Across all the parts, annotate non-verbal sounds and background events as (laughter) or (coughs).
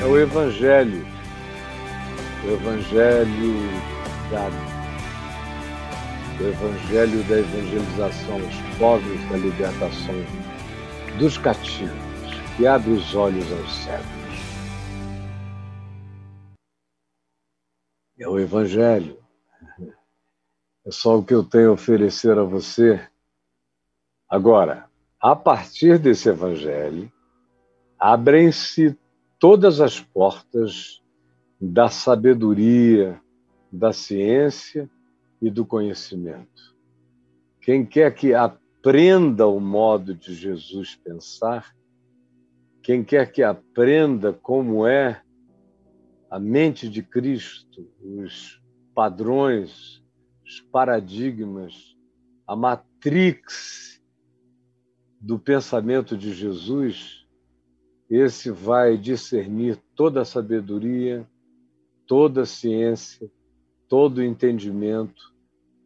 é o Evangelho, o Evangelho da, o Evangelho da evangelização aos pobres, da libertação dos cativos, que abre os olhos aos cegos. É o Evangelho. É só o que eu tenho a oferecer a você. Agora, a partir desse Evangelho, abrem-se todas as portas da sabedoria, da ciência e do conhecimento. Quem quer que aprenda o modo de Jesus pensar, quem quer que aprenda como é a mente de Cristo, os padrões, os paradigmas, a matrix do pensamento de Jesus, esse vai discernir toda a sabedoria, toda a ciência, todo o entendimento,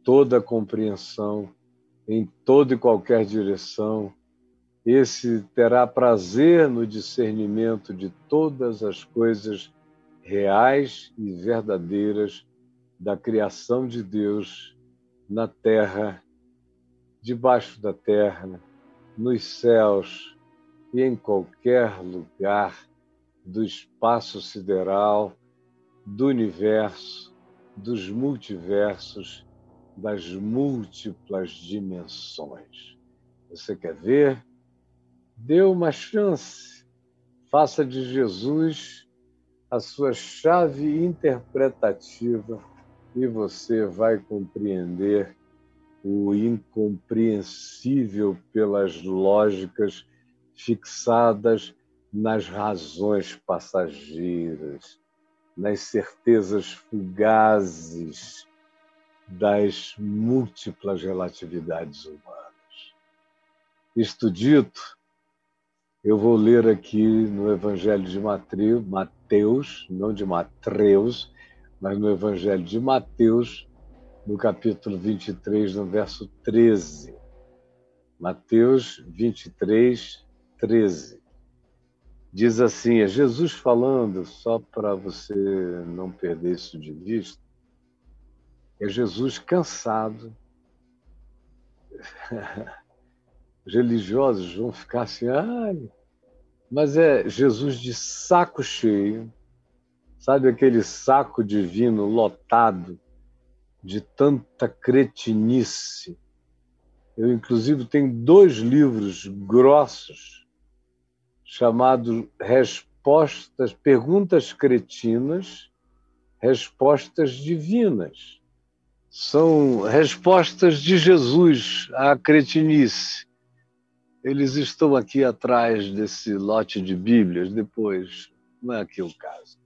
toda a compreensão, em toda e qualquer direção. Esse terá prazer no discernimento de todas as coisas reais e verdadeiras da criação de Deus na terra, debaixo da terra, nos céus e em qualquer lugar do espaço sideral, do universo, dos multiversos, das múltiplas dimensões. Você quer ver? Dê uma chance. Faça de Jesus a sua chave interpretativa e você vai compreender o incompreensível pelas lógicas fixadas nas razões passageiras, nas certezas fugazes das múltiplas relatividades humanas. Isto dito, eu vou ler aqui no Evangelho de Mateus, não de Matreus, mas no Evangelho de Mateus, no capítulo 23, no verso 13. Mateus 23, 13. Diz assim: é Jesus falando, só para você não perder isso de vista, é Jesus cansado. Os (laughs) religiosos vão ficar assim, ai, mas é Jesus de saco cheio, sabe aquele saco divino lotado de tanta cretinice. Eu, inclusive, tenho dois livros grossos chamado Respostas, Perguntas Cretinas, Respostas Divinas. São respostas de Jesus à cretinice. Eles estão aqui atrás desse lote de Bíblias, depois, não é aqui o caso.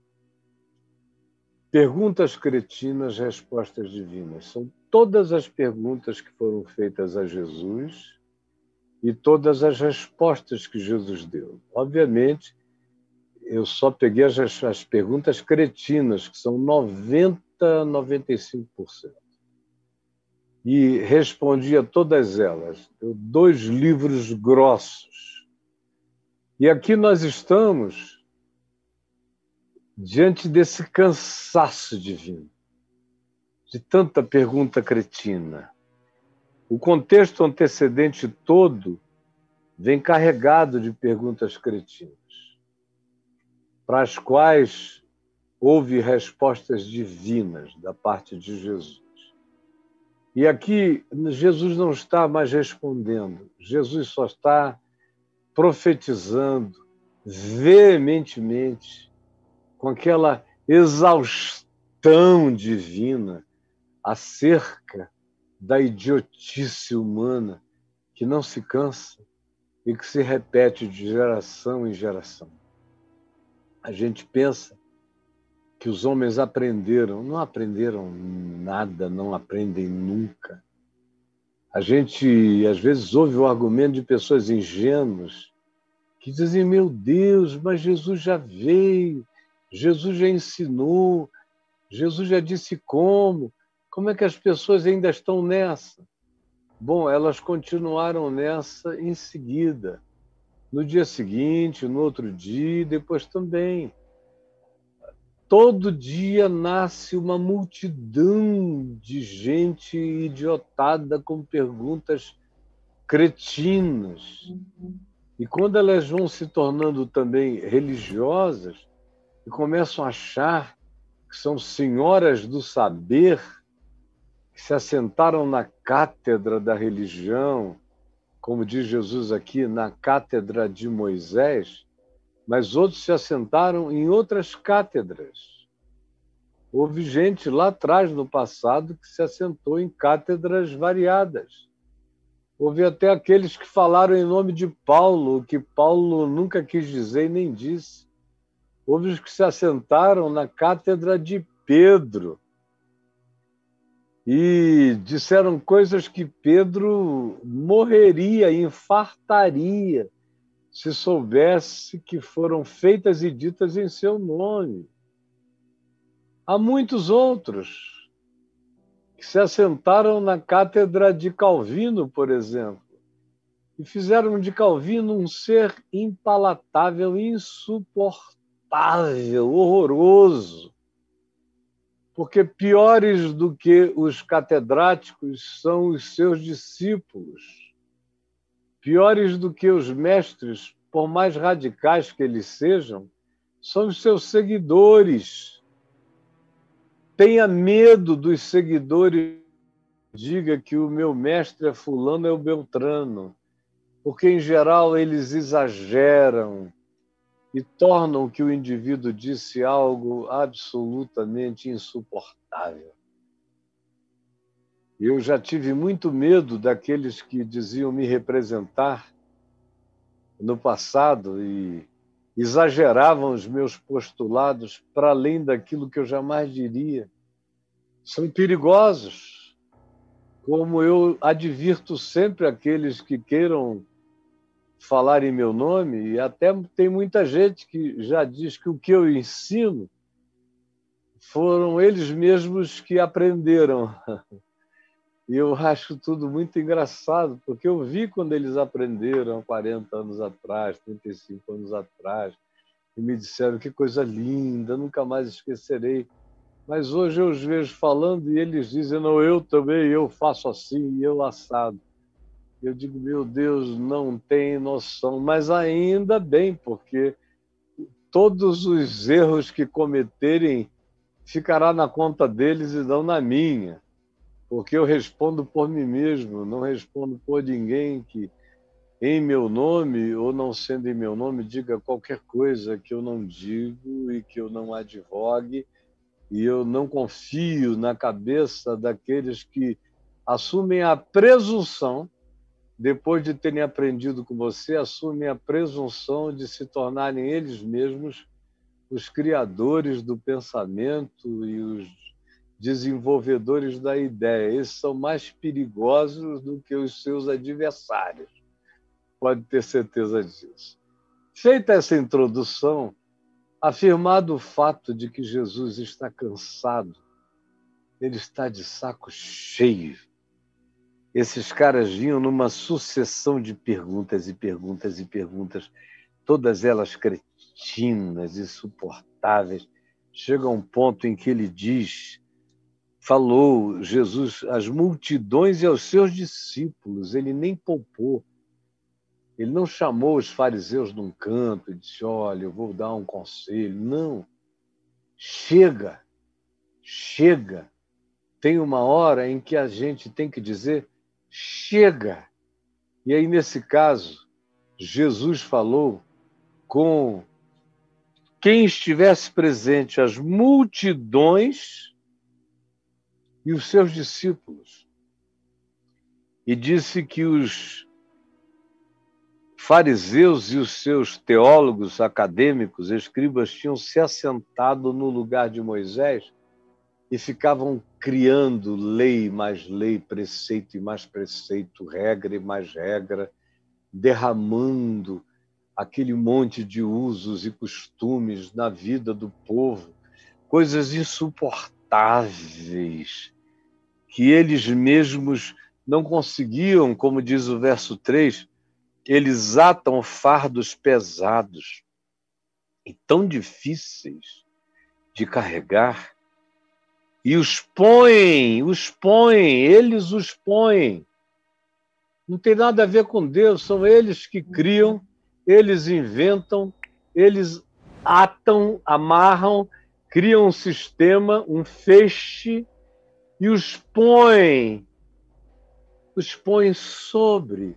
Perguntas cretinas, respostas divinas. São todas as perguntas que foram feitas a Jesus e todas as respostas que Jesus deu. Obviamente, eu só peguei as, as perguntas cretinas, que são 90, 95%. E respondi a todas elas. Deu dois livros grossos. E aqui nós estamos diante desse cansaço divino, de tanta pergunta cretina. O contexto antecedente todo vem carregado de perguntas cretinas, para as quais houve respostas divinas da parte de Jesus. E aqui Jesus não está mais respondendo, Jesus só está profetizando veementemente, com aquela exaustão divina acerca da idiotice humana que não se cansa e que se repete de geração em geração. A gente pensa que os homens aprenderam, não aprenderam nada, não aprendem nunca. A gente às vezes ouve o argumento de pessoas ingênuas que dizem: Meu Deus, mas Jesus já veio, Jesus já ensinou, Jesus já disse como. Como é que as pessoas ainda estão nessa? Bom, elas continuaram nessa em seguida. No dia seguinte, no outro dia, depois também. todo dia nasce uma multidão de gente idiotada com perguntas cretinas. E quando elas vão se tornando também religiosas e começam a achar que são senhoras do saber, que se assentaram na cátedra da religião, como diz Jesus aqui, na cátedra de Moisés, mas outros se assentaram em outras cátedras. Houve gente lá atrás, no passado, que se assentou em cátedras variadas. Houve até aqueles que falaram em nome de Paulo, o que Paulo nunca quis dizer e nem disse. Houve os que se assentaram na cátedra de Pedro e disseram coisas que Pedro morreria, infartaria se soubesse que foram feitas e ditas em seu nome. Há muitos outros que se assentaram na cátedra de Calvino, por exemplo, e fizeram de Calvino um ser impalatável, insuportável, horroroso. Porque piores do que os catedráticos são os seus discípulos Piores do que os mestres, por mais radicais que eles sejam, são os seus seguidores. Tenha medo dos seguidores. Diga que o meu mestre é Fulano, é o Beltrano, porque, em geral, eles exageram e tornam que o indivíduo disse algo absolutamente insuportável. Eu já tive muito medo daqueles que diziam me representar no passado e exageravam os meus postulados para além daquilo que eu jamais diria. São perigosos, como eu advirto sempre aqueles que queiram falar em meu nome, e até tem muita gente que já diz que o que eu ensino foram eles mesmos que aprenderam. (laughs) E eu acho tudo muito engraçado, porque eu vi quando eles aprenderam 40 anos atrás, 35 anos atrás, e me disseram que coisa linda, nunca mais esquecerei. Mas hoje eu os vejo falando e eles dizem, não, eu também, eu faço assim, eu assado. Eu digo, meu Deus, não tem noção, mas ainda bem, porque todos os erros que cometerem ficará na conta deles e não na minha. Porque eu respondo por mim mesmo, não respondo por ninguém que, em meu nome ou não sendo em meu nome, diga qualquer coisa que eu não digo e que eu não advogue, e eu não confio na cabeça daqueles que assumem a presunção, depois de terem aprendido com você, assumem a presunção de se tornarem eles mesmos os criadores do pensamento e os desenvolvedores da ideia. Esses são mais perigosos do que os seus adversários. Pode ter certeza disso. Feita essa introdução, afirmado o fato de que Jesus está cansado, ele está de saco cheio. Esses caras vinham numa sucessão de perguntas e perguntas e perguntas, todas elas cretinas, insuportáveis. Chega a um ponto em que ele diz falou Jesus às multidões e aos seus discípulos, ele nem poupou. Ele não chamou os fariseus num canto e disse: Olha, eu vou dar um conselho. Não. Chega, chega. Tem uma hora em que a gente tem que dizer: chega. E aí, nesse caso, Jesus falou com quem estivesse presente, as multidões e os seus discípulos. E disse que os fariseus e os seus teólogos acadêmicos, escribas, tinham se assentado no lugar de Moisés e ficavam criando lei mais lei, preceito e mais preceito, regra e mais regra, derramando aquele monte de usos e costumes na vida do povo, coisas insuportáveis que eles mesmos não conseguiam, como diz o verso 3, eles atam fardos pesados e tão difíceis de carregar e os põem, os põem, eles os põem. Não tem nada a ver com Deus, são eles que criam, eles inventam, eles atam, amarram, criam um sistema, um feixe e os põem, os põem sobre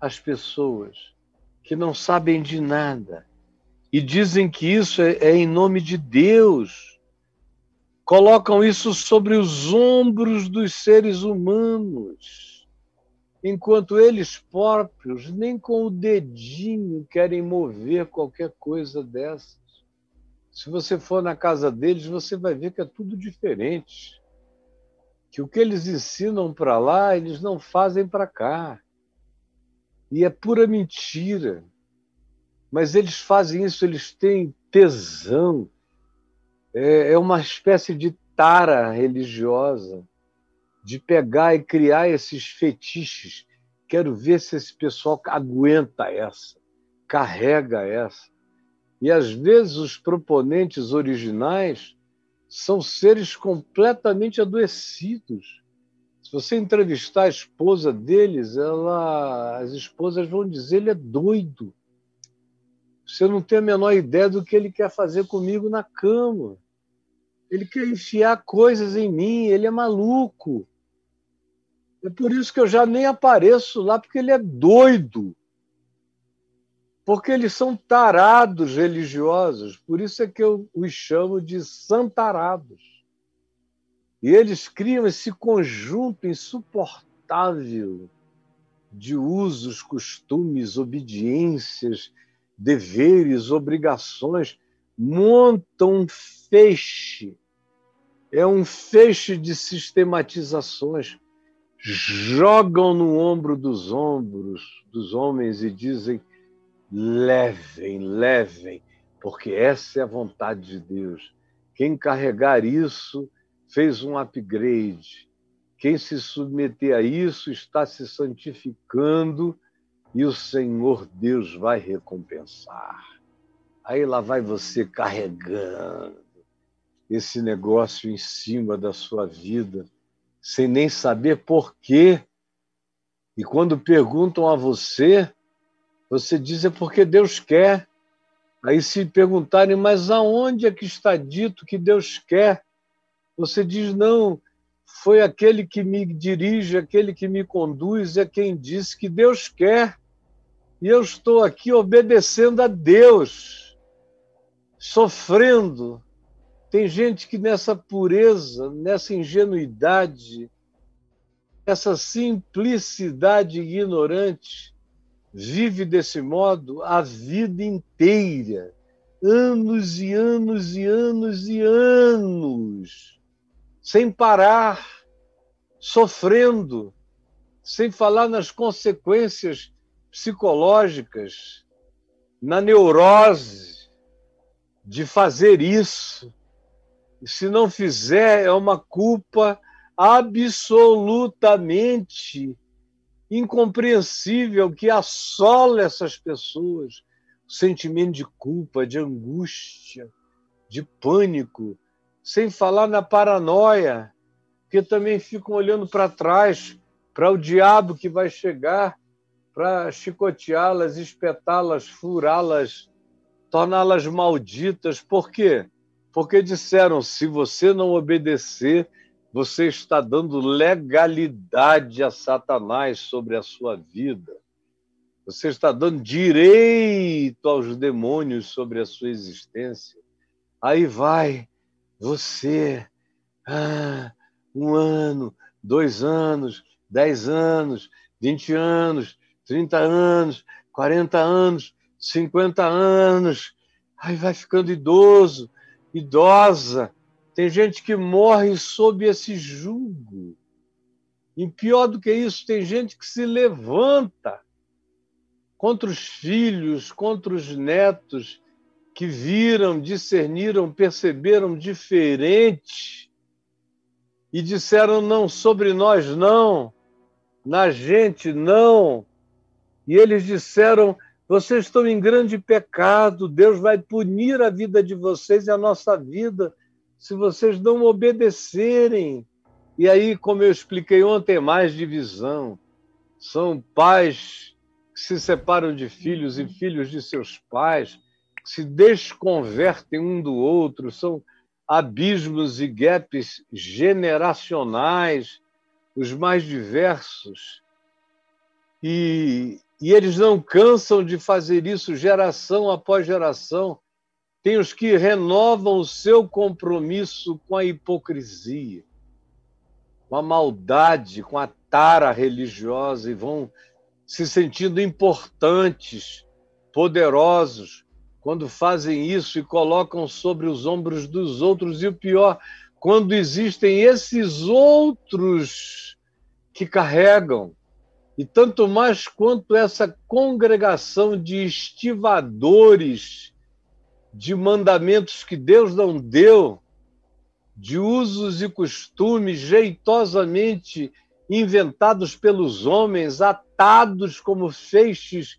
as pessoas que não sabem de nada e dizem que isso é, é em nome de Deus. Colocam isso sobre os ombros dos seres humanos, enquanto eles próprios nem com o dedinho querem mover qualquer coisa dessas. Se você for na casa deles, você vai ver que é tudo diferente. Que o que eles ensinam para lá, eles não fazem para cá. E é pura mentira. Mas eles fazem isso, eles têm tesão. É, é uma espécie de tara religiosa de pegar e criar esses fetiches. Quero ver se esse pessoal aguenta essa, carrega essa. E às vezes os proponentes originais são seres completamente adoecidos. Se você entrevistar a esposa deles, ela, as esposas vão dizer ele é doido. Você não tem a menor ideia do que ele quer fazer comigo na cama. Ele quer enfiar coisas em mim, ele é maluco. É por isso que eu já nem apareço lá, porque ele é doido porque eles são tarados religiosos, por isso é que eu os chamo de santarados. E eles criam esse conjunto insuportável de usos, costumes, obediências, deveres, obrigações, montam um feixe, é um feixe de sistematizações, jogam no ombro dos ombros dos homens e dizem levem, levem, porque essa é a vontade de Deus. Quem carregar isso fez um upgrade. Quem se submeter a isso está se santificando e o Senhor Deus vai recompensar. Aí lá vai você carregando esse negócio em cima da sua vida, sem nem saber por quê. E quando perguntam a você, você diz é porque Deus quer. Aí se perguntarem, mas aonde é que está dito que Deus quer? Você diz, não, foi aquele que me dirige, aquele que me conduz, é quem disse que Deus quer. E eu estou aqui obedecendo a Deus, sofrendo. Tem gente que nessa pureza, nessa ingenuidade, essa simplicidade ignorante, vive desse modo a vida inteira, anos e anos e anos e anos, sem parar, sofrendo, sem falar nas consequências psicológicas, na neurose de fazer isso. E se não fizer, é uma culpa absolutamente incompreensível que assola essas pessoas, o sentimento de culpa, de angústia, de pânico, sem falar na paranoia, que também ficam olhando para trás, para o diabo que vai chegar para chicoteá-las, espetá-las, furá-las, torná-las malditas. Por quê? Porque disseram: se você não obedecer, você está dando legalidade a Satanás sobre a sua vida. Você está dando direito aos demônios sobre a sua existência. Aí vai você, ah, um ano, dois anos, dez anos, vinte anos, trinta anos, quarenta anos, cinquenta anos. Aí vai ficando idoso, idosa, tem gente que morre sob esse jugo. E pior do que isso, tem gente que se levanta contra os filhos, contra os netos, que viram, discerniram, perceberam diferente e disseram não sobre nós não, na gente não. E eles disseram Vocês estão em grande pecado, Deus vai punir a vida de vocês e a nossa vida se vocês não obedecerem. E aí, como eu expliquei ontem, é mais divisão. São pais que se separam de filhos e filhos de seus pais, que se desconvertem um do outro, são abismos e gaps generacionais, os mais diversos. E, e eles não cansam de fazer isso geração após geração. Tem os que renovam o seu compromisso com a hipocrisia, com a maldade, com a tara religiosa e vão se sentindo importantes, poderosos, quando fazem isso e colocam sobre os ombros dos outros. E o pior, quando existem esses outros que carregam e tanto mais quanto essa congregação de estivadores de mandamentos que Deus não deu, de usos e costumes jeitosamente inventados pelos homens, atados como feixes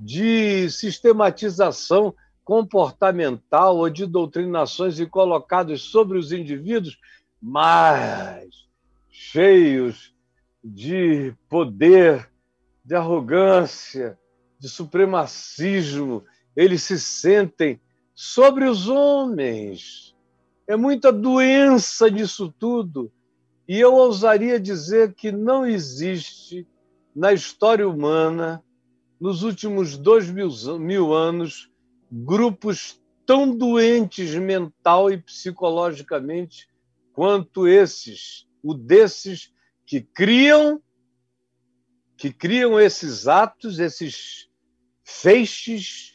de sistematização comportamental ou de doutrinações e colocados sobre os indivíduos, mas cheios de poder, de arrogância, de supremacismo, eles se sentem sobre os homens. É muita doença nisso tudo. E eu ousaria dizer que não existe na história humana, nos últimos dois mil, mil anos, grupos tão doentes mental e psicologicamente quanto esses, o desses que criam que criam esses atos, esses feixes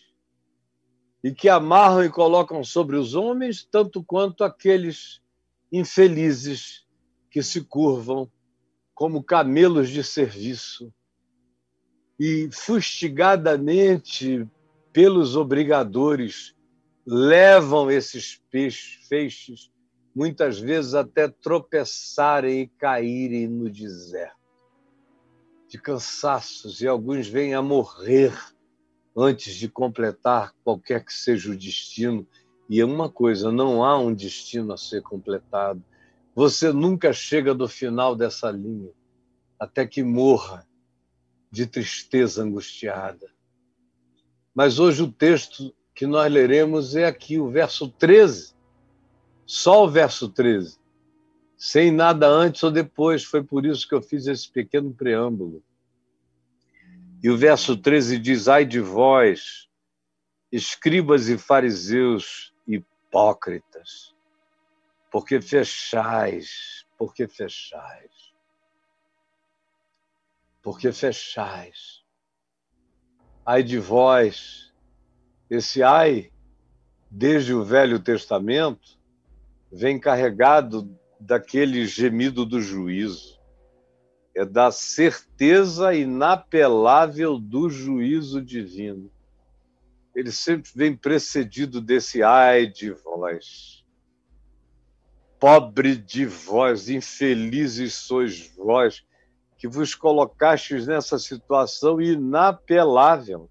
e que amarram e colocam sobre os homens, tanto quanto aqueles infelizes que se curvam como camelos de serviço. E fustigadamente pelos obrigadores levam esses feixes muitas vezes até tropeçarem e caírem no deserto, de cansaços, e alguns vêm a morrer antes de completar qualquer que seja o destino. E é uma coisa: não há um destino a ser completado. Você nunca chega do final dessa linha até que morra de tristeza angustiada. Mas hoje o texto que nós leremos é aqui, o verso 13 só o verso 13, sem nada antes ou depois. Foi por isso que eu fiz esse pequeno preâmbulo. E o verso 13 diz: Ai de vós, escribas e fariseus hipócritas, porque fechais, porque fechais, porque fechais. Ai de vós, esse ai, desde o Velho Testamento, vem carregado daquele gemido do juízo, é da certeza inapelável do juízo divino. Ele sempre vem precedido desse ai de vós. Pobre de vós, infelizes sois vós, que vos colocastes nessa situação inapelável,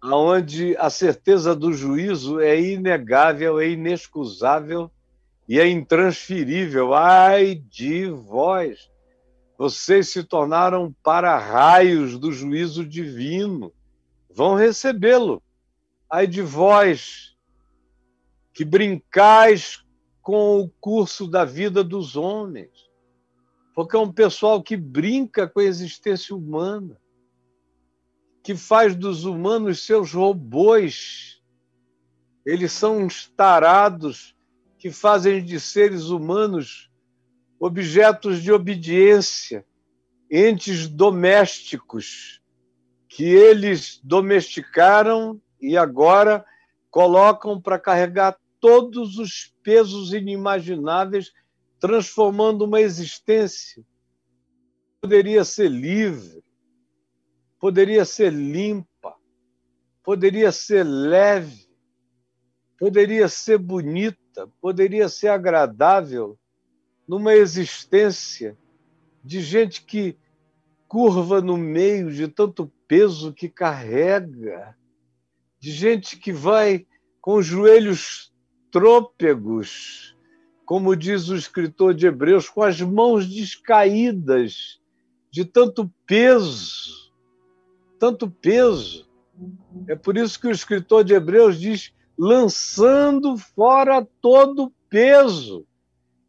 aonde a certeza do juízo é inegável, é inexcusável e é intransferível. Ai de vós! Vocês se tornaram para-raios do juízo divino. Vão recebê-lo. Ai de vós, que brincais com o curso da vida dos homens. Porque é um pessoal que brinca com a existência humana, que faz dos humanos seus robôs. Eles são uns tarados que fazem de seres humanos objetos de obediência, entes domésticos, que eles domesticaram e agora colocam para carregar todos os pesos inimagináveis, transformando uma existência. Poderia ser livre, poderia ser limpa, poderia ser leve, poderia ser bonita poderia ser agradável numa existência de gente que curva no meio de tanto peso que carrega, de gente que vai com os joelhos trôpegos, como diz o escritor de Hebreus, com as mãos descaídas de tanto peso, tanto peso. É por isso que o escritor de Hebreus diz: lançando fora todo peso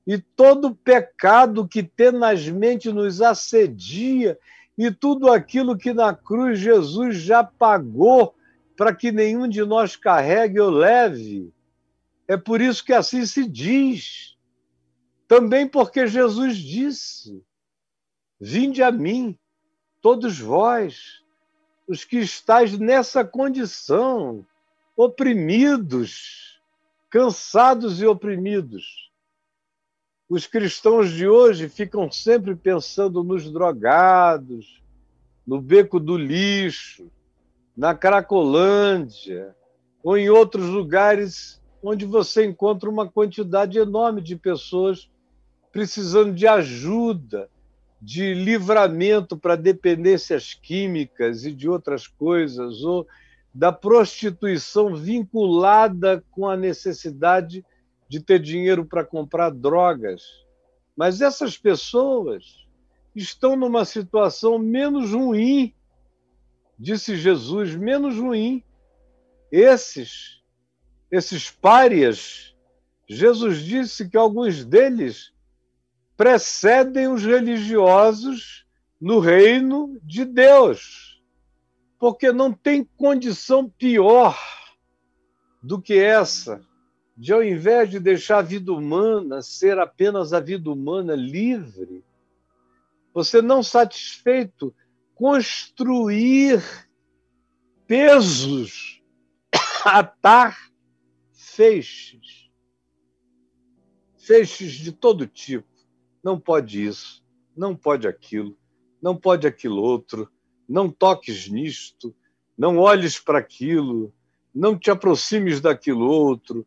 e todo pecado que tenazmente nos assedia e tudo aquilo que na cruz Jesus já pagou para que nenhum de nós carregue ou leve. É por isso que assim se diz. Também porque Jesus disse: Vinde a mim, todos vós, os que estáis nessa condição, oprimidos, cansados e oprimidos. Os cristãos de hoje ficam sempre pensando nos drogados, no beco do lixo, na Cracolândia, ou em outros lugares onde você encontra uma quantidade enorme de pessoas precisando de ajuda, de livramento para dependências químicas e de outras coisas, ou da prostituição vinculada com a necessidade de ter dinheiro para comprar drogas. Mas essas pessoas estão numa situação menos ruim disse Jesus, menos ruim. Esses, esses párias, Jesus disse que alguns deles precedem os religiosos no reino de Deus, porque não tem condição pior do que essa, de ao invés de deixar a vida humana ser apenas a vida humana livre, você não satisfeito construir pesos, (coughs) atar feixes. Feixes de todo tipo. Não pode isso, não pode aquilo, não pode aquilo outro, não toques nisto, não olhes para aquilo, não te aproximes daquilo outro,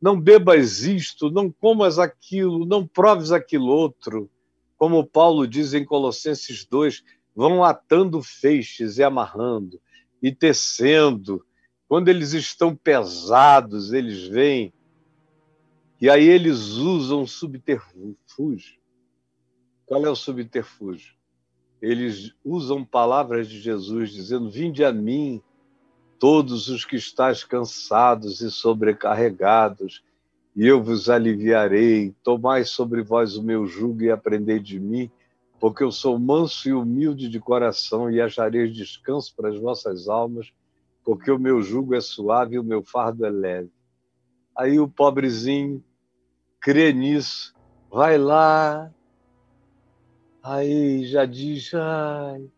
não bebas isto, não comas aquilo, não proves aquilo outro. Como Paulo diz em Colossenses 2, vão atando feixes e amarrando e tecendo. Quando eles estão pesados, eles vêm e aí eles usam subterfúgio. Qual é o subterfúgio? Eles usam palavras de Jesus dizendo: Vinde a mim, todos os que estáis cansados e sobrecarregados, e eu vos aliviarei. Tomai sobre vós o meu jugo e aprendei de mim, porque eu sou manso e humilde de coração e achareis descanso para as vossas almas, porque o meu jugo é suave e o meu fardo é leve. Aí o pobrezinho crê nisso, vai lá, aí já diz, ai,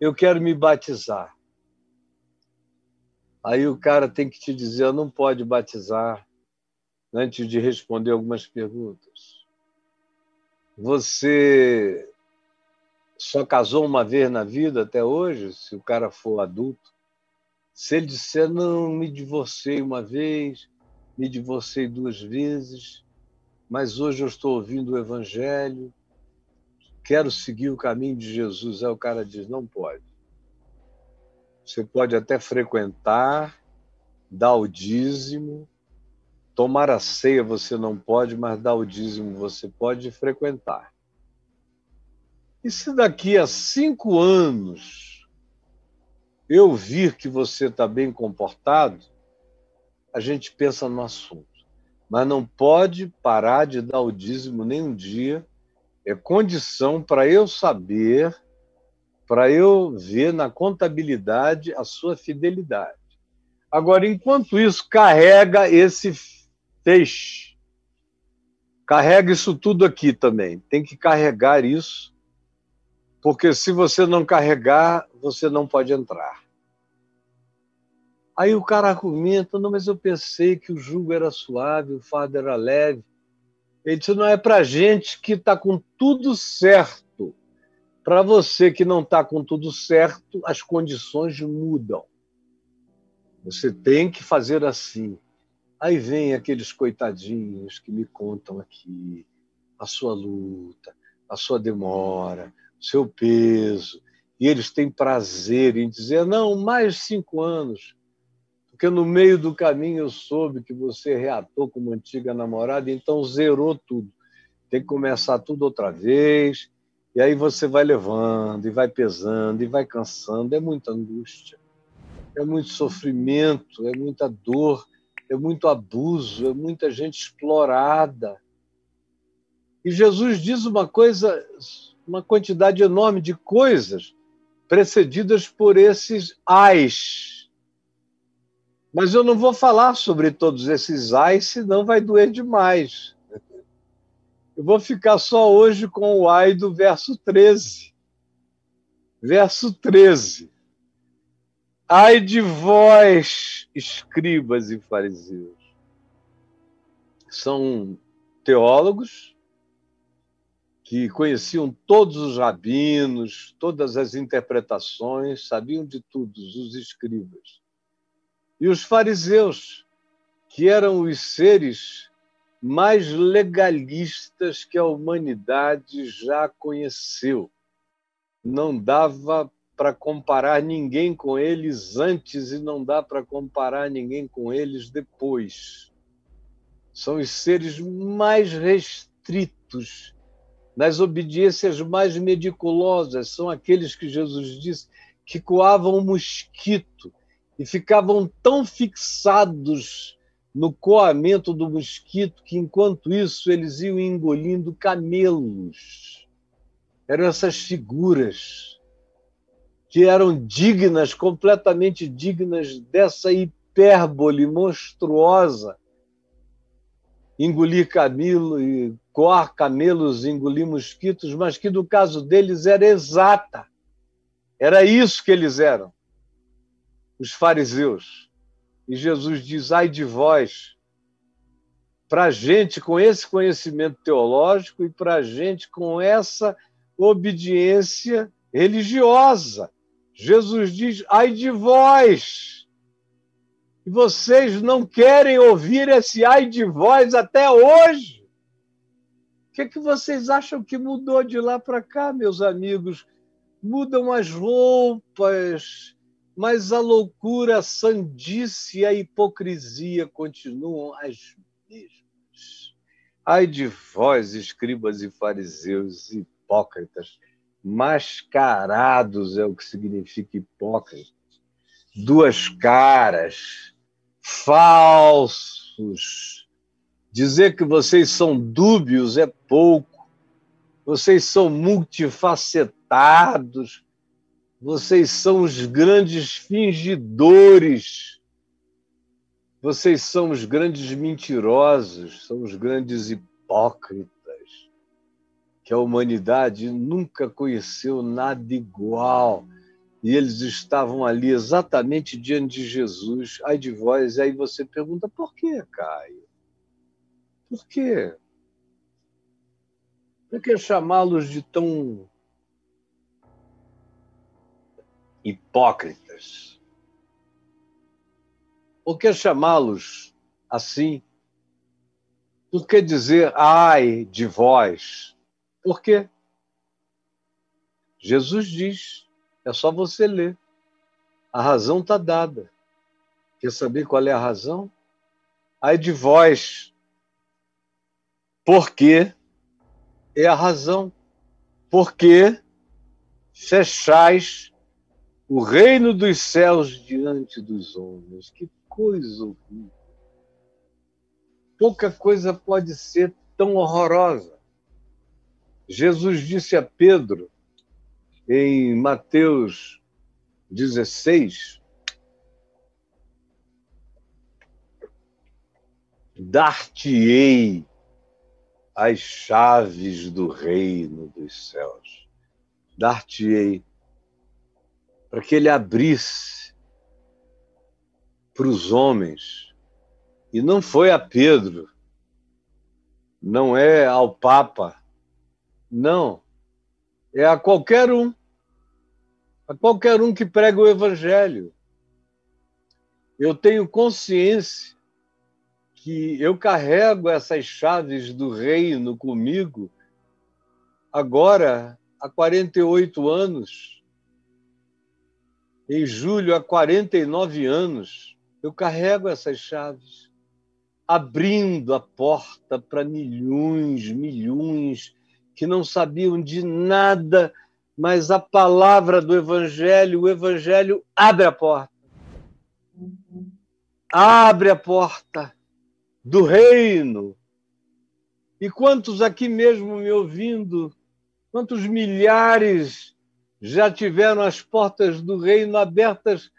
eu quero me batizar. Aí o cara tem que te dizer, não pode batizar, antes de responder algumas perguntas. Você só casou uma vez na vida até hoje, se o cara for adulto, se ele disser, não, me divorciei uma vez, me divorciei duas vezes, mas hoje eu estou ouvindo o Evangelho, quero seguir o caminho de Jesus. Aí o cara diz, não pode. Você pode até frequentar, dar o dízimo, tomar a ceia você não pode, mas dar o dízimo você pode frequentar. E se daqui a cinco anos eu vir que você está bem comportado, a gente pensa no assunto. Mas não pode parar de dar o dízimo nem um dia. É condição para eu saber, para eu ver na contabilidade a sua fidelidade. Agora, enquanto isso, carrega esse feixe. Carrega isso tudo aqui também. Tem que carregar isso porque se você não carregar, você não pode entrar. Aí o cara argumenta, não, mas eu pensei que o jugo era suave, o fardo era leve. Ele disse, não é para gente que está com tudo certo. Para você que não está com tudo certo, as condições mudam. Você tem que fazer assim. Aí vem aqueles coitadinhos que me contam aqui a sua luta, a sua demora, seu peso, E eles têm prazer em dizer: não, mais cinco anos, porque no meio do caminho eu soube que você reatou como antiga namorada, então zerou tudo. Tem que começar tudo outra vez. E aí você vai levando, e vai pesando, e vai cansando. É muita angústia, é muito sofrimento, é muita dor, é muito abuso, é muita gente explorada. E Jesus diz uma coisa, uma quantidade enorme de coisas precedidas por esses ais. Mas eu não vou falar sobre todos esses ais, senão vai doer demais. Eu vou ficar só hoje com o ai do verso 13. Verso 13. Ai de vós, escribas e fariseus. São teólogos que conheciam todos os rabinos, todas as interpretações, sabiam de tudo, os escribas. E os fariseus, que eram os seres mais legalistas que a humanidade já conheceu. Não dava para comparar ninguém com eles antes e não dá para comparar ninguém com eles depois. São os seres mais restritos, nas obediências mais meticulosas, são aqueles que Jesus disse que coavam o mosquito e ficavam tão fixados no coamento do mosquito, que enquanto isso eles iam engolindo camelos. Eram essas figuras que eram dignas, completamente dignas dessa hipérbole monstruosa. Engolir camelo e coar camelos, engolir mosquitos, mas que no caso deles era exata. Era isso que eles eram, os fariseus e Jesus diz: ai de vós, para gente com esse conhecimento teológico e para gente com essa obediência religiosa. Jesus diz: ai de vós. E vocês não querem ouvir esse ai de vós até hoje. O que, é que vocês acham que mudou de lá para cá, meus amigos? Mudam as roupas, mas a loucura, a sandice e a hipocrisia continuam as mesmas. Ai de vós, escribas e fariseus, hipócritas, mascarados é o que significa hipócrita, duas caras, falsos. Dizer que vocês são dúbios é pouco, vocês são multifacetados, vocês são os grandes fingidores. Vocês são os grandes mentirosos, são os grandes hipócritas, que a humanidade nunca conheceu nada igual. E eles estavam ali exatamente diante de Jesus, ai de vós, e aí você pergunta, por quê, Caio? Por quê? Por que chamá-los de tão hipócritas. Por que chamá-los assim? Por que dizer ai de vós? Por quê? Jesus diz, é só você ler. A razão está dada. Quer saber qual é a razão? Ai de vós. Por quê? É a razão. Porque fechais o reino dos céus diante dos homens. Que coisa horrível. Pouca coisa pode ser tão horrorosa. Jesus disse a Pedro, em Mateus 16, dar-te-ei as chaves do reino dos céus. Dar-te-ei para que ele abrisse para os homens. E não foi a Pedro, não é ao Papa, não. É a qualquer um, a qualquer um que prega o Evangelho. Eu tenho consciência que eu carrego essas chaves do reino comigo agora há 48 anos Em julho, há 49 anos, eu carrego essas chaves, abrindo a porta para milhões, milhões que não sabiam de nada, mas a palavra do Evangelho, o Evangelho abre a porta. Abre a porta do reino. E quantos aqui mesmo me ouvindo, quantos milhares já tiveram as portas do reino abertas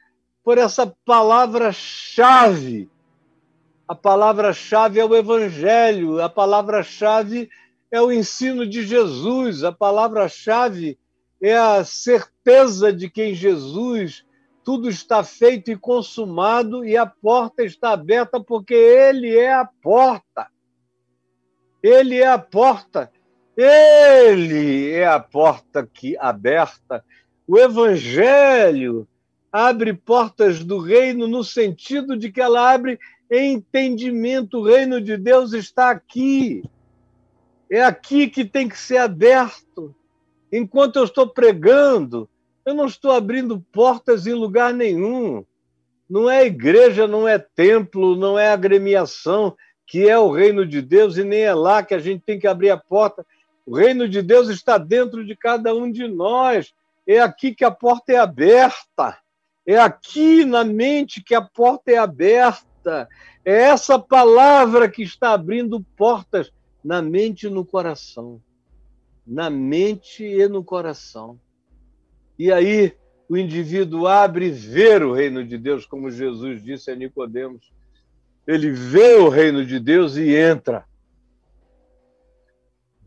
por essa palavra-chave. A palavra-chave é o Evangelho, a palavra-chave é o ensino de Jesus, a palavra-chave é a certeza de que em Jesus tudo está feito e consumado e a porta está aberta porque Ele é a porta. Ele é a porta. Ele é a porta que aberta. O Evangelho abre portas do reino no sentido de que ela abre entendimento. O reino de Deus está aqui. É aqui que tem que ser aberto. Enquanto eu estou pregando, eu não estou abrindo portas em lugar nenhum. Não é igreja, não é templo, não é agremiação que é o reino de Deus e nem é lá que a gente tem que abrir a porta o reino de Deus está dentro de cada um de nós. É aqui que a porta é aberta. É aqui na mente que a porta é aberta. É essa palavra que está abrindo portas na mente e no coração. Na mente e no coração. E aí o indivíduo abre e vê o reino de Deus, como Jesus disse a Nicodemos. Ele vê o reino de Deus e entra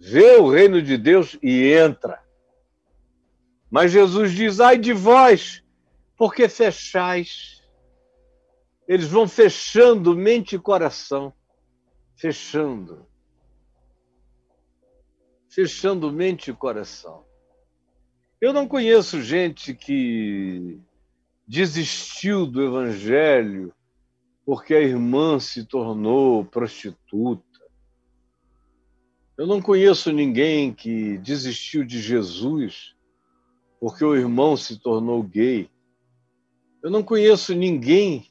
vê o reino de Deus e entra. Mas Jesus diz: ai de vós, porque fechais. Eles vão fechando mente e coração, fechando. Fechando mente e coração. Eu não conheço gente que desistiu do evangelho porque a irmã se tornou prostituta eu não conheço ninguém que desistiu de Jesus porque o irmão se tornou gay. Eu não conheço ninguém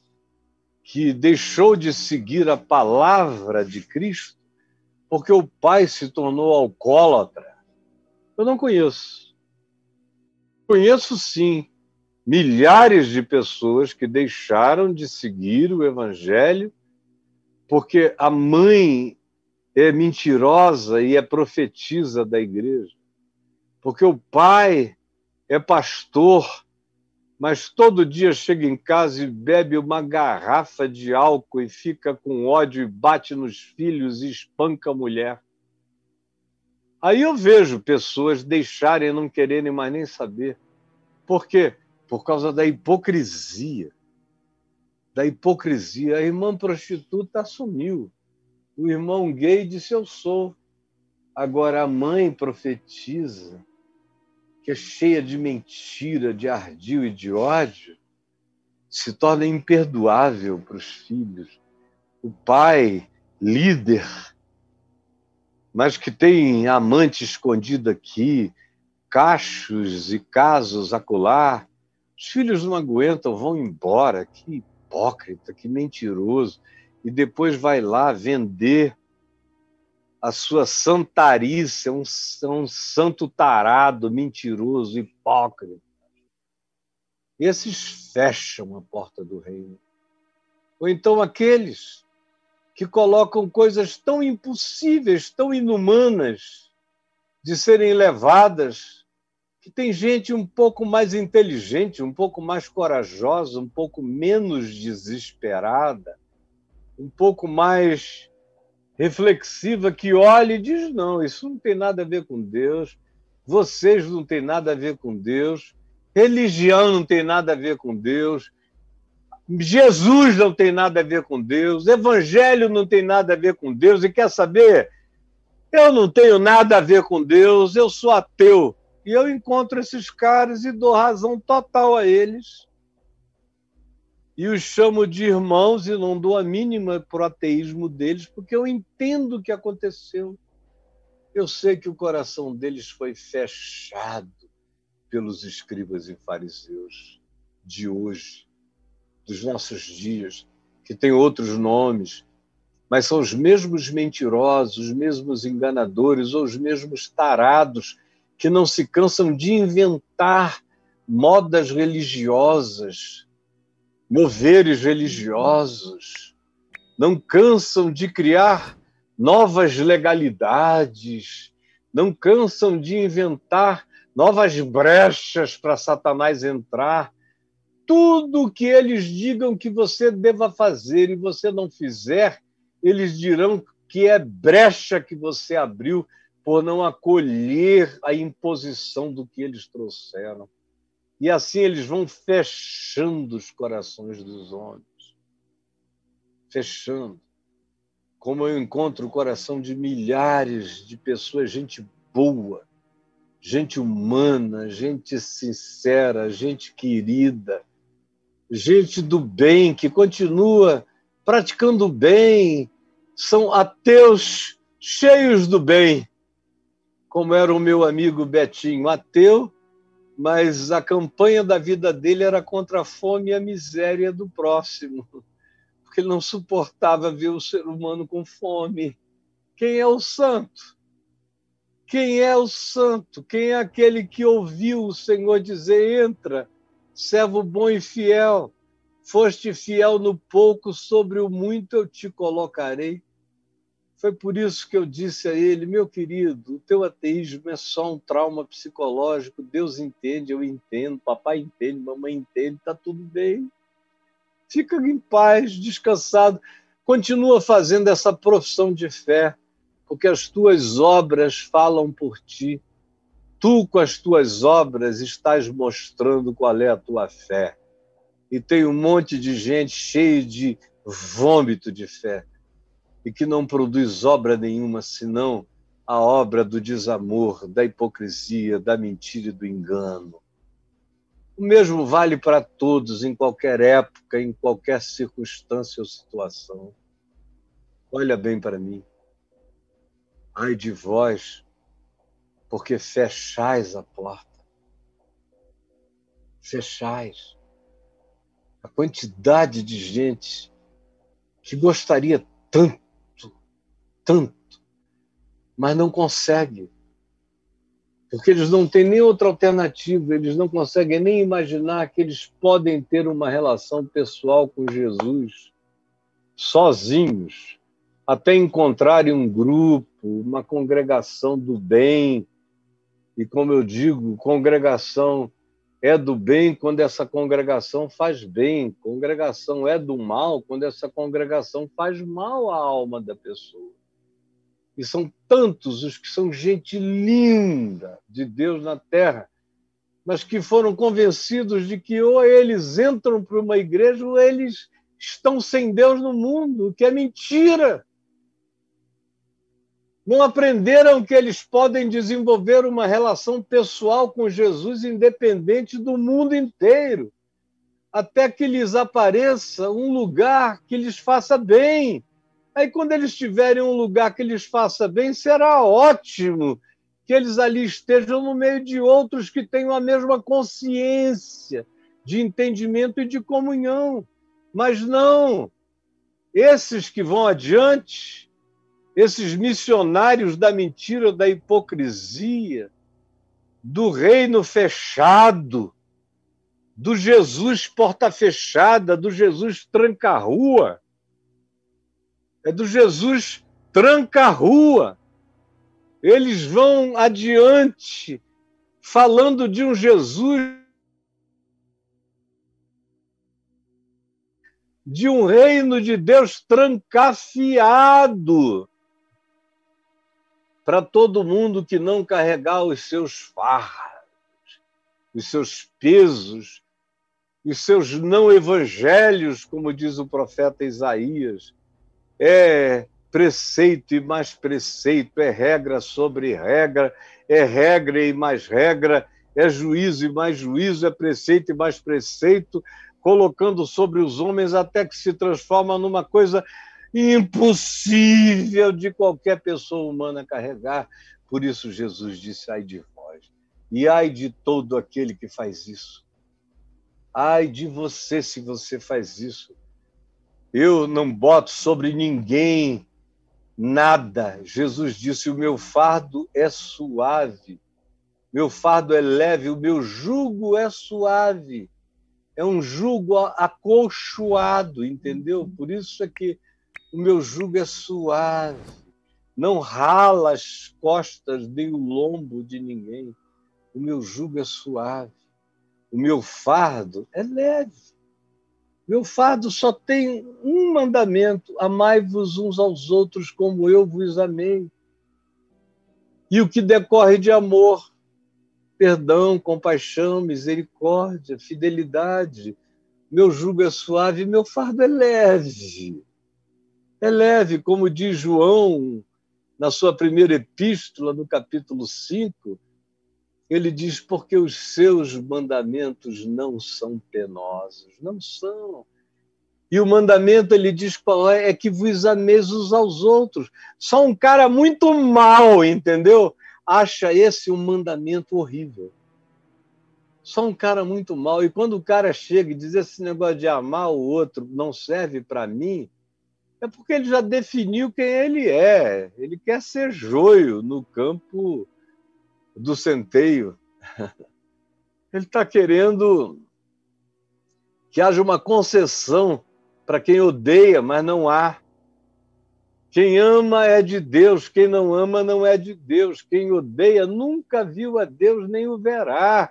que deixou de seguir a palavra de Cristo porque o pai se tornou alcoólatra. Eu não conheço. Conheço sim milhares de pessoas que deixaram de seguir o evangelho porque a mãe é mentirosa e é profetisa da igreja. Porque o pai é pastor, mas todo dia chega em casa e bebe uma garrafa de álcool e fica com ódio e bate nos filhos e espanca a mulher. Aí eu vejo pessoas deixarem, não quererem mais nem saber. Por quê? Por causa da hipocrisia. Da hipocrisia. A irmã prostituta assumiu o irmão gay disse: Eu sou. Agora a mãe profetiza, que é cheia de mentira, de ardil e de ódio, se torna imperdoável para os filhos. O pai, líder, mas que tem amante escondido aqui, cachos e casos acolá. Os filhos não aguentam, vão embora. Que hipócrita, que mentiroso e depois vai lá vender a sua santarice, é um, é um santo tarado, mentiroso, hipócrita. Esses fecham a porta do reino. Ou então aqueles que colocam coisas tão impossíveis, tão inumanas de serem levadas, que tem gente um pouco mais inteligente, um pouco mais corajosa, um pouco menos desesperada, um pouco mais reflexiva que olha e diz: não, isso não tem nada a ver com Deus, vocês não têm nada a ver com Deus, religião não tem nada a ver com Deus, Jesus não tem nada a ver com Deus, Evangelho não tem nada a ver com Deus, e quer saber? Eu não tenho nada a ver com Deus, eu sou ateu. E eu encontro esses caras e dou razão total a eles e os chamo de irmãos e não dou a mínima para o ateísmo deles, porque eu entendo o que aconteceu. Eu sei que o coração deles foi fechado pelos escribas e fariseus. de hoje, dos nossos dias, que tem outros nomes, mas são os mesmos mentirosos, os mesmos enganadores ou os mesmos tarados que não se cansam de inventar modas religiosas, moveres religiosos, não cansam de criar novas legalidades, não cansam de inventar novas brechas para Satanás entrar. Tudo que eles digam que você deva fazer e você não fizer, eles dirão que é brecha que você abriu por não acolher a imposição do que eles trouxeram. E assim eles vão fechando os corações dos homens. Fechando. Como eu encontro o coração de milhares de pessoas, gente boa, gente humana, gente sincera, gente querida, gente do bem, que continua praticando o bem, são ateus cheios do bem, como era o meu amigo Betinho, ateu, mas a campanha da vida dele era contra a fome e a miséria do próximo, porque ele não suportava ver o ser humano com fome. Quem é o santo? Quem é o santo? Quem é aquele que ouviu o Senhor dizer: entra, servo bom e fiel? Foste fiel no pouco, sobre o muito eu te colocarei. Foi por isso que eu disse a ele, meu querido, o teu ateísmo é só um trauma psicológico. Deus entende, eu entendo, papai entende, mamãe entende, está tudo bem. Fica em paz, descansado. Continua fazendo essa profissão de fé, porque as tuas obras falam por ti. Tu, com as tuas obras, estás mostrando qual é a tua fé e tem um monte de gente cheio de vômito de fé e que não produz obra nenhuma senão a obra do desamor, da hipocrisia, da mentira e do engano. O mesmo vale para todos, em qualquer época, em qualquer circunstância ou situação. Olha bem para mim. Ai de vós, porque fechais a porta. Fechais a quantidade de gente que gostaria tanto, tanto, mas não consegue. Porque eles não têm nem outra alternativa, eles não conseguem nem imaginar que eles podem ter uma relação pessoal com Jesus sozinhos, até encontrarem um grupo, uma congregação do bem. E como eu digo, congregação é do bem quando essa congregação faz bem, congregação é do mal quando essa congregação faz mal à alma da pessoa. E são tantos os que são gente linda de Deus na terra, mas que foram convencidos de que ou eles entram para uma igreja ou eles estão sem Deus no mundo, o que é mentira não aprenderam que eles podem desenvolver uma relação pessoal com Jesus independente do mundo inteiro, até que lhes apareça um lugar que lhes faça bem. Aí, quando eles tiverem um lugar que lhes faça bem, será ótimo que eles ali estejam no meio de outros que tenham a mesma consciência de entendimento e de comunhão. Mas não, esses que vão adiante esses missionários da mentira, da hipocrisia, do reino fechado, do Jesus porta fechada, do Jesus tranca-rua. É do Jesus tranca-rua. Eles vão adiante falando de um Jesus de um reino de Deus trancafiado para todo mundo que não carregar os seus fardos, os seus pesos, os seus não evangelhos, como diz o profeta Isaías. É preceito e mais preceito, é regra sobre regra, é regra e mais regra, é juízo e mais juízo, é preceito e mais preceito, colocando sobre os homens até que se transforma numa coisa impossível de qualquer pessoa humana carregar. Por isso Jesus disse: ai de vós, e ai de todo aquele que faz isso. Ai de você se você faz isso. Eu não boto sobre ninguém nada. Jesus disse: O meu fardo é suave, meu fardo é leve, o meu jugo é suave. É um jugo acolchoado, entendeu? Por isso é que o meu jugo é suave. Não rala as costas nem o lombo de ninguém. O meu jugo é suave. O meu fardo é leve. Meu fardo só tem um mandamento: amai-vos uns aos outros como eu vos amei. E o que decorre de amor, perdão, compaixão, misericórdia, fidelidade. Meu jugo é suave, meu fardo é leve. É leve, como diz João na sua primeira epístola, no capítulo 5, ele diz: porque os seus mandamentos não são penosos, não são. E o mandamento, ele diz qual é? É que vos ameis uns aos outros. Só um cara muito mal, entendeu? Acha esse um mandamento horrível. Só um cara muito mal. E quando o cara chega e diz esse negócio de amar o outro não serve para mim, é porque ele já definiu quem ele é. Ele quer ser joio no campo do centeio. (laughs) Ele está querendo que haja uma concessão para quem odeia, mas não há. Quem ama é de Deus, quem não ama não é de Deus. Quem odeia nunca viu a Deus nem o verá.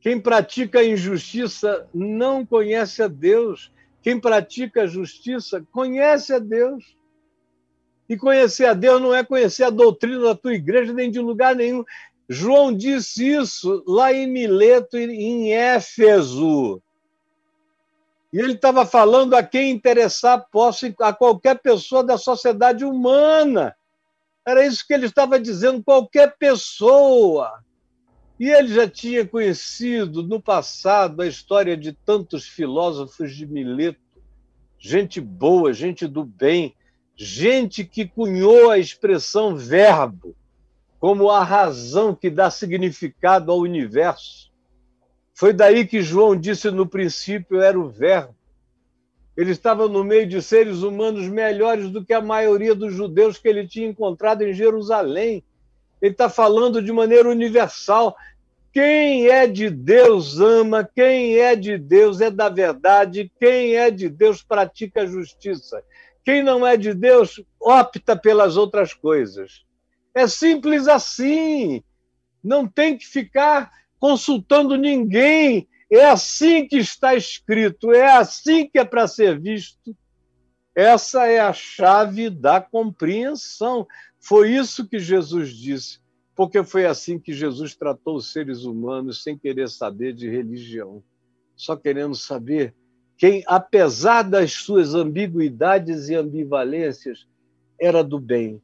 Quem pratica a injustiça não conhece a Deus. Quem pratica a justiça conhece a Deus. E conhecer a Deus não é conhecer a doutrina da tua igreja nem de lugar nenhum. João disse isso lá em Mileto, em Éfeso. E ele estava falando a quem interessar posse a qualquer pessoa da sociedade humana. Era isso que ele estava dizendo, qualquer pessoa. E ele já tinha conhecido no passado a história de tantos filósofos de Mileto, gente boa, gente do bem, gente que cunhou a expressão verbo como a razão que dá significado ao universo. Foi daí que João disse no princípio era o verbo. Ele estava no meio de seres humanos melhores do que a maioria dos judeus que ele tinha encontrado em Jerusalém. Ele está falando de maneira universal. Quem é de Deus ama, quem é de Deus é da verdade, quem é de Deus pratica a justiça. Quem não é de Deus opta pelas outras coisas. É simples assim. Não tem que ficar consultando ninguém. É assim que está escrito, é assim que é para ser visto. Essa é a chave da compreensão. Foi isso que Jesus disse, porque foi assim que Jesus tratou os seres humanos sem querer saber de religião, só querendo saber quem, apesar das suas ambiguidades e ambivalências, era do bem.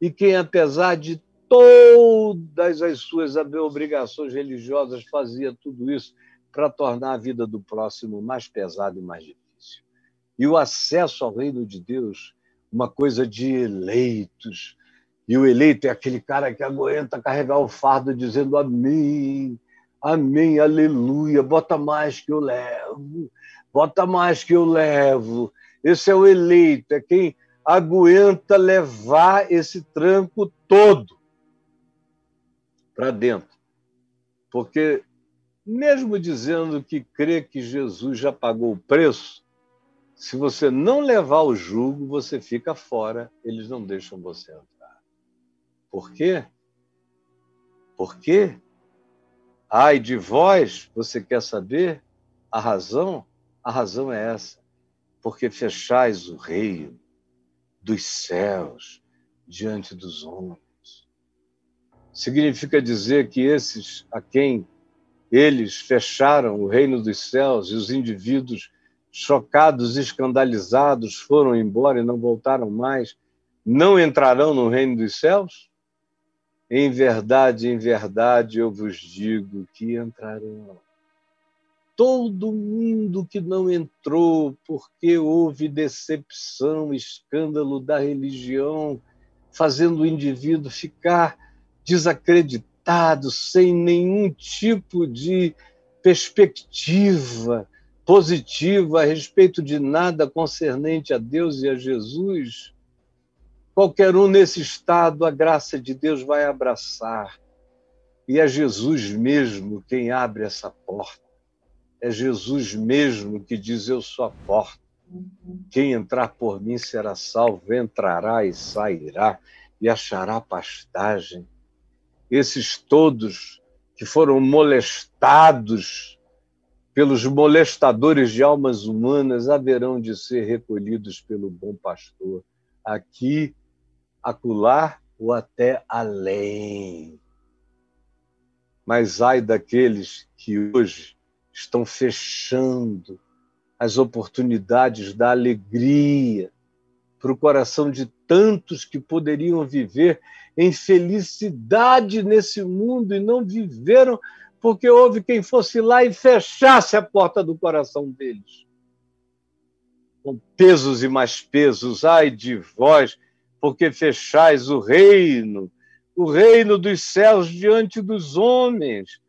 E quem, apesar de todas as suas obrigações religiosas, fazia tudo isso para tornar a vida do próximo mais pesada e mais difícil. E o acesso ao reino de Deus, uma coisa de eleitos. E o eleito é aquele cara que aguenta carregar o fardo dizendo amém, amém, aleluia, bota mais que eu levo bota mais que eu levo. Esse é o eleito, é quem aguenta levar esse tranco todo para dentro. Porque, mesmo dizendo que crê que Jesus já pagou o preço, se você não levar o jugo, você fica fora, eles não deixam você entrar. Por quê? Por quê? Ai de vós, você quer saber a razão? A razão é essa, porque fechais o reino dos céus diante dos homens. Significa dizer que esses a quem eles fecharam o reino dos céus e os indivíduos chocados, escandalizados, foram embora e não voltaram mais, não entrarão no reino dos céus? Em verdade, em verdade, eu vos digo que entrarão todo mundo que não entrou porque houve decepção, escândalo da religião, fazendo o indivíduo ficar desacreditado, sem nenhum tipo de perspectiva positiva a respeito de nada concernente a Deus e a Jesus, qualquer um nesse estado, a graça de Deus vai abraçar. E é Jesus mesmo quem abre essa porta. É Jesus mesmo que diz: Eu sou a porta. Quem entrar por mim será salvo, entrará e sairá e achará pastagem. Esses todos que foram molestados pelos molestadores de almas humanas haverão de ser recolhidos pelo bom pastor, aqui, acolá ou até além. Mas ai daqueles que hoje estão fechando as oportunidades da alegria para o coração de tantos que poderiam viver em felicidade nesse mundo e não viveram porque houve quem fosse lá e fechasse a porta do coração deles. Com pesos e mais pesos, ai de vós, porque fechais o reino, o reino dos céus diante dos homens,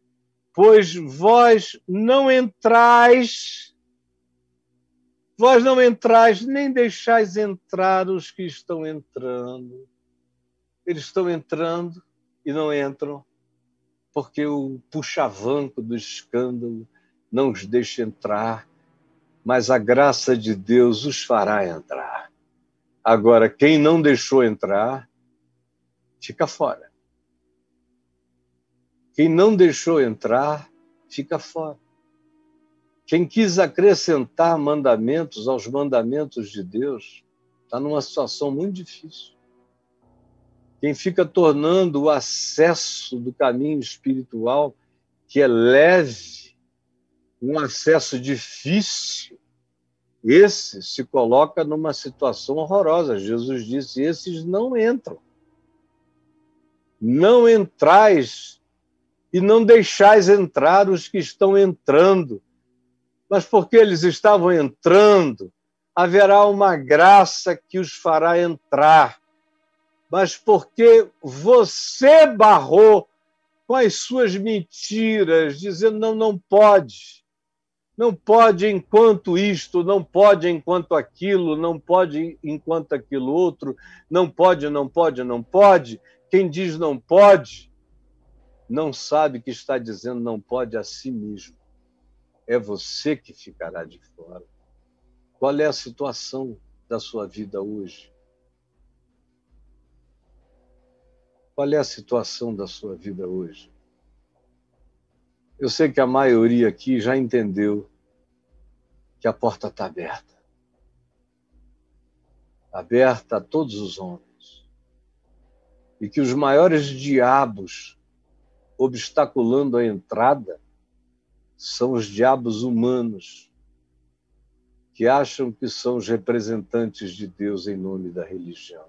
pois vós não entrais Vós não entrais, nem deixais entrar os que estão entrando. Eles estão entrando e não entram, porque o puxavanco do escândalo não os deixa entrar, mas a graça de Deus os fará entrar. Agora, quem não deixou entrar, fica fora. Quem não deixou entrar, fica fora. Quem quis acrescentar mandamentos aos mandamentos de Deus está numa situação muito difícil. Quem fica tornando o acesso do caminho espiritual, que é leve, um acesso difícil, esse se coloca numa situação horrorosa. Jesus disse: esses não entram. Não entrais e não deixais entrar os que estão entrando mas porque eles estavam entrando, haverá uma graça que os fará entrar. Mas porque você barrou com as suas mentiras, dizendo não, não pode. Não pode enquanto isto, não pode enquanto aquilo, não pode enquanto aquilo outro, não pode, não pode, não pode. Quem diz não pode, não sabe que está dizendo não pode a si mesmo é você que ficará de fora. Qual é a situação da sua vida hoje? Qual é a situação da sua vida hoje? Eu sei que a maioria aqui já entendeu que a porta está aberta aberta a todos os homens. E que os maiores diabos obstaculando a entrada são os diabos humanos que acham que são os representantes de Deus em nome da religião.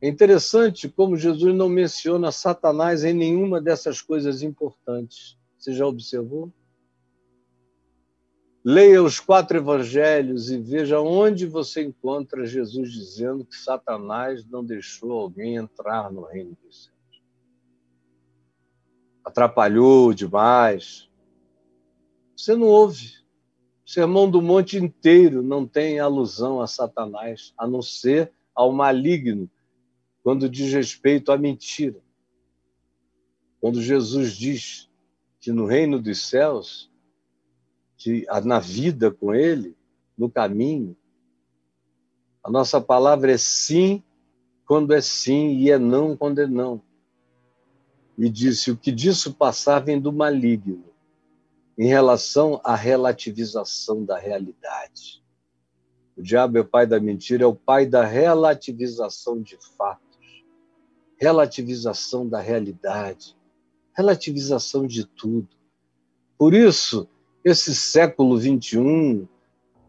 É interessante como Jesus não menciona Satanás em nenhuma dessas coisas importantes. Você já observou? Leia os quatro evangelhos e veja onde você encontra Jesus dizendo que Satanás não deixou alguém entrar no reino dos céus. Atrapalhou demais, você não ouve. O Sermão do Monte inteiro não tem alusão a Satanás, a não ser ao maligno, quando diz respeito à mentira. Quando Jesus diz que no reino dos céus, que na vida com ele, no caminho, a nossa palavra é sim quando é sim e é não quando é não. E disse: o que disso passar vem do maligno em relação à relativização da realidade. O diabo é o pai da mentira, é o pai da relativização de fatos, relativização da realidade, relativização de tudo. Por isso, esse século XXI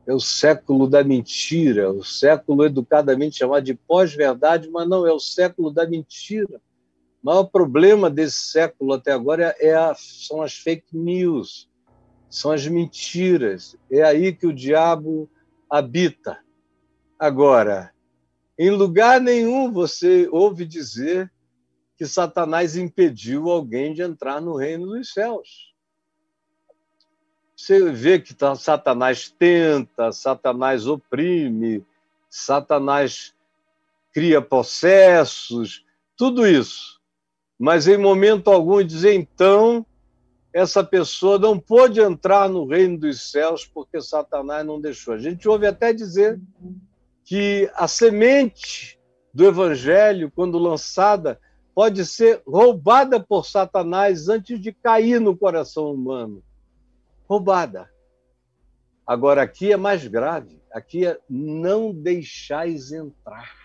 é o século da mentira, o século educadamente chamado de pós-verdade, mas não, é o século da mentira. O maior problema desse século até agora é a, são as fake news, são as mentiras. É aí que o diabo habita. Agora, em lugar nenhum você ouve dizer que Satanás impediu alguém de entrar no reino dos céus. Você vê que tá, Satanás tenta, Satanás oprime, Satanás cria processos, tudo isso. Mas em momento algum dizer, então, essa pessoa não pôde entrar no reino dos céus porque Satanás não deixou. A gente ouve até dizer que a semente do evangelho, quando lançada, pode ser roubada por Satanás antes de cair no coração humano. Roubada. Agora, aqui é mais grave. Aqui é não deixais entrar.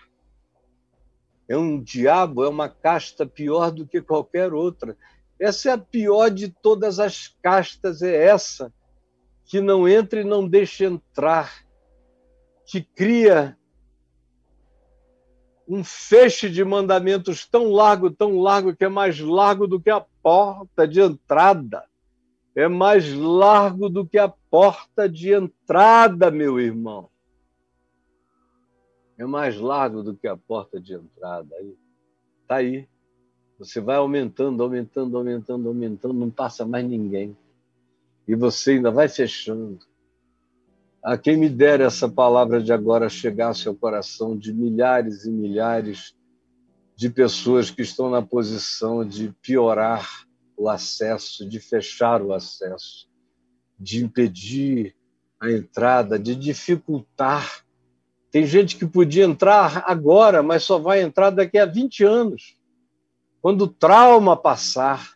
É um diabo, é uma casta pior do que qualquer outra. Essa é a pior de todas as castas, é essa, que não entra e não deixa entrar, que cria um feixe de mandamentos tão largo, tão largo, que é mais largo do que a porta de entrada. É mais largo do que a porta de entrada, meu irmão. É mais largo do que a porta de entrada. Aí, tá aí. Você vai aumentando, aumentando, aumentando, aumentando, não passa mais ninguém. E você ainda vai fechando. A quem me dera essa palavra de agora chegasse ao coração de milhares e milhares de pessoas que estão na posição de piorar o acesso, de fechar o acesso, de impedir a entrada, de dificultar. Tem gente que podia entrar agora, mas só vai entrar daqui a 20 anos, quando o trauma passar.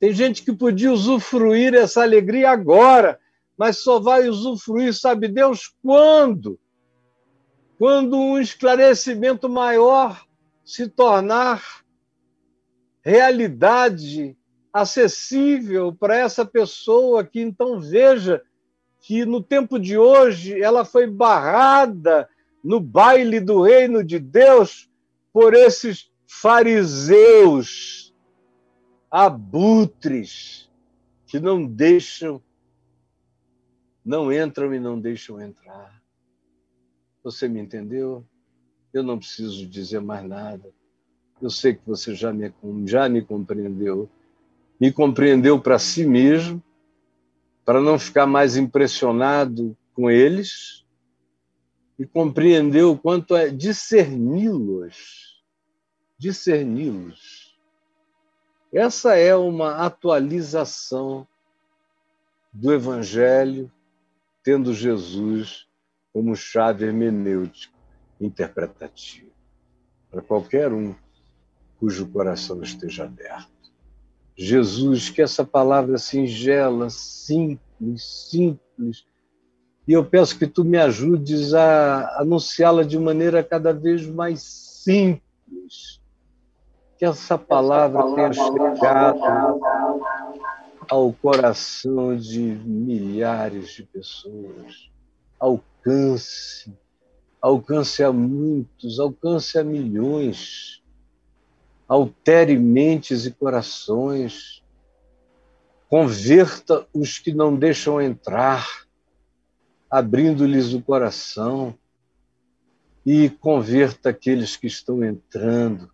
Tem gente que podia usufruir essa alegria agora, mas só vai usufruir, sabe Deus, quando? Quando um esclarecimento maior se tornar realidade acessível para essa pessoa que então veja que no tempo de hoje ela foi barrada no baile do reino de Deus por esses fariseus abutres que não deixam não entram e não deixam entrar. Você me entendeu? Eu não preciso dizer mais nada. Eu sei que você já me, já me compreendeu. Me compreendeu para si mesmo, para não ficar mais impressionado com eles, e compreendeu o quanto é discerni-los. Discerni-los. Essa é uma atualização do Evangelho tendo Jesus como chave hermenêutica interpretativa para qualquer um cujo coração esteja aberto. Jesus, que essa palavra singela, simples, simples, e eu peço que tu me ajudes a anunciá-la de maneira cada vez mais simples. Que essa palavra tenha chegado ao coração de milhares de pessoas. Alcance, alcance a muitos, alcance a milhões. Altere mentes e corações. Converta os que não deixam entrar, abrindo-lhes o coração. E converta aqueles que estão entrando,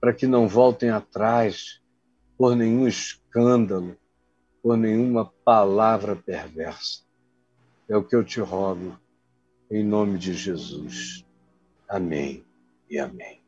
para que não voltem atrás por nenhum escândalo, por nenhuma palavra perversa. É o que eu te rogo, em nome de Jesus. Amém e amém.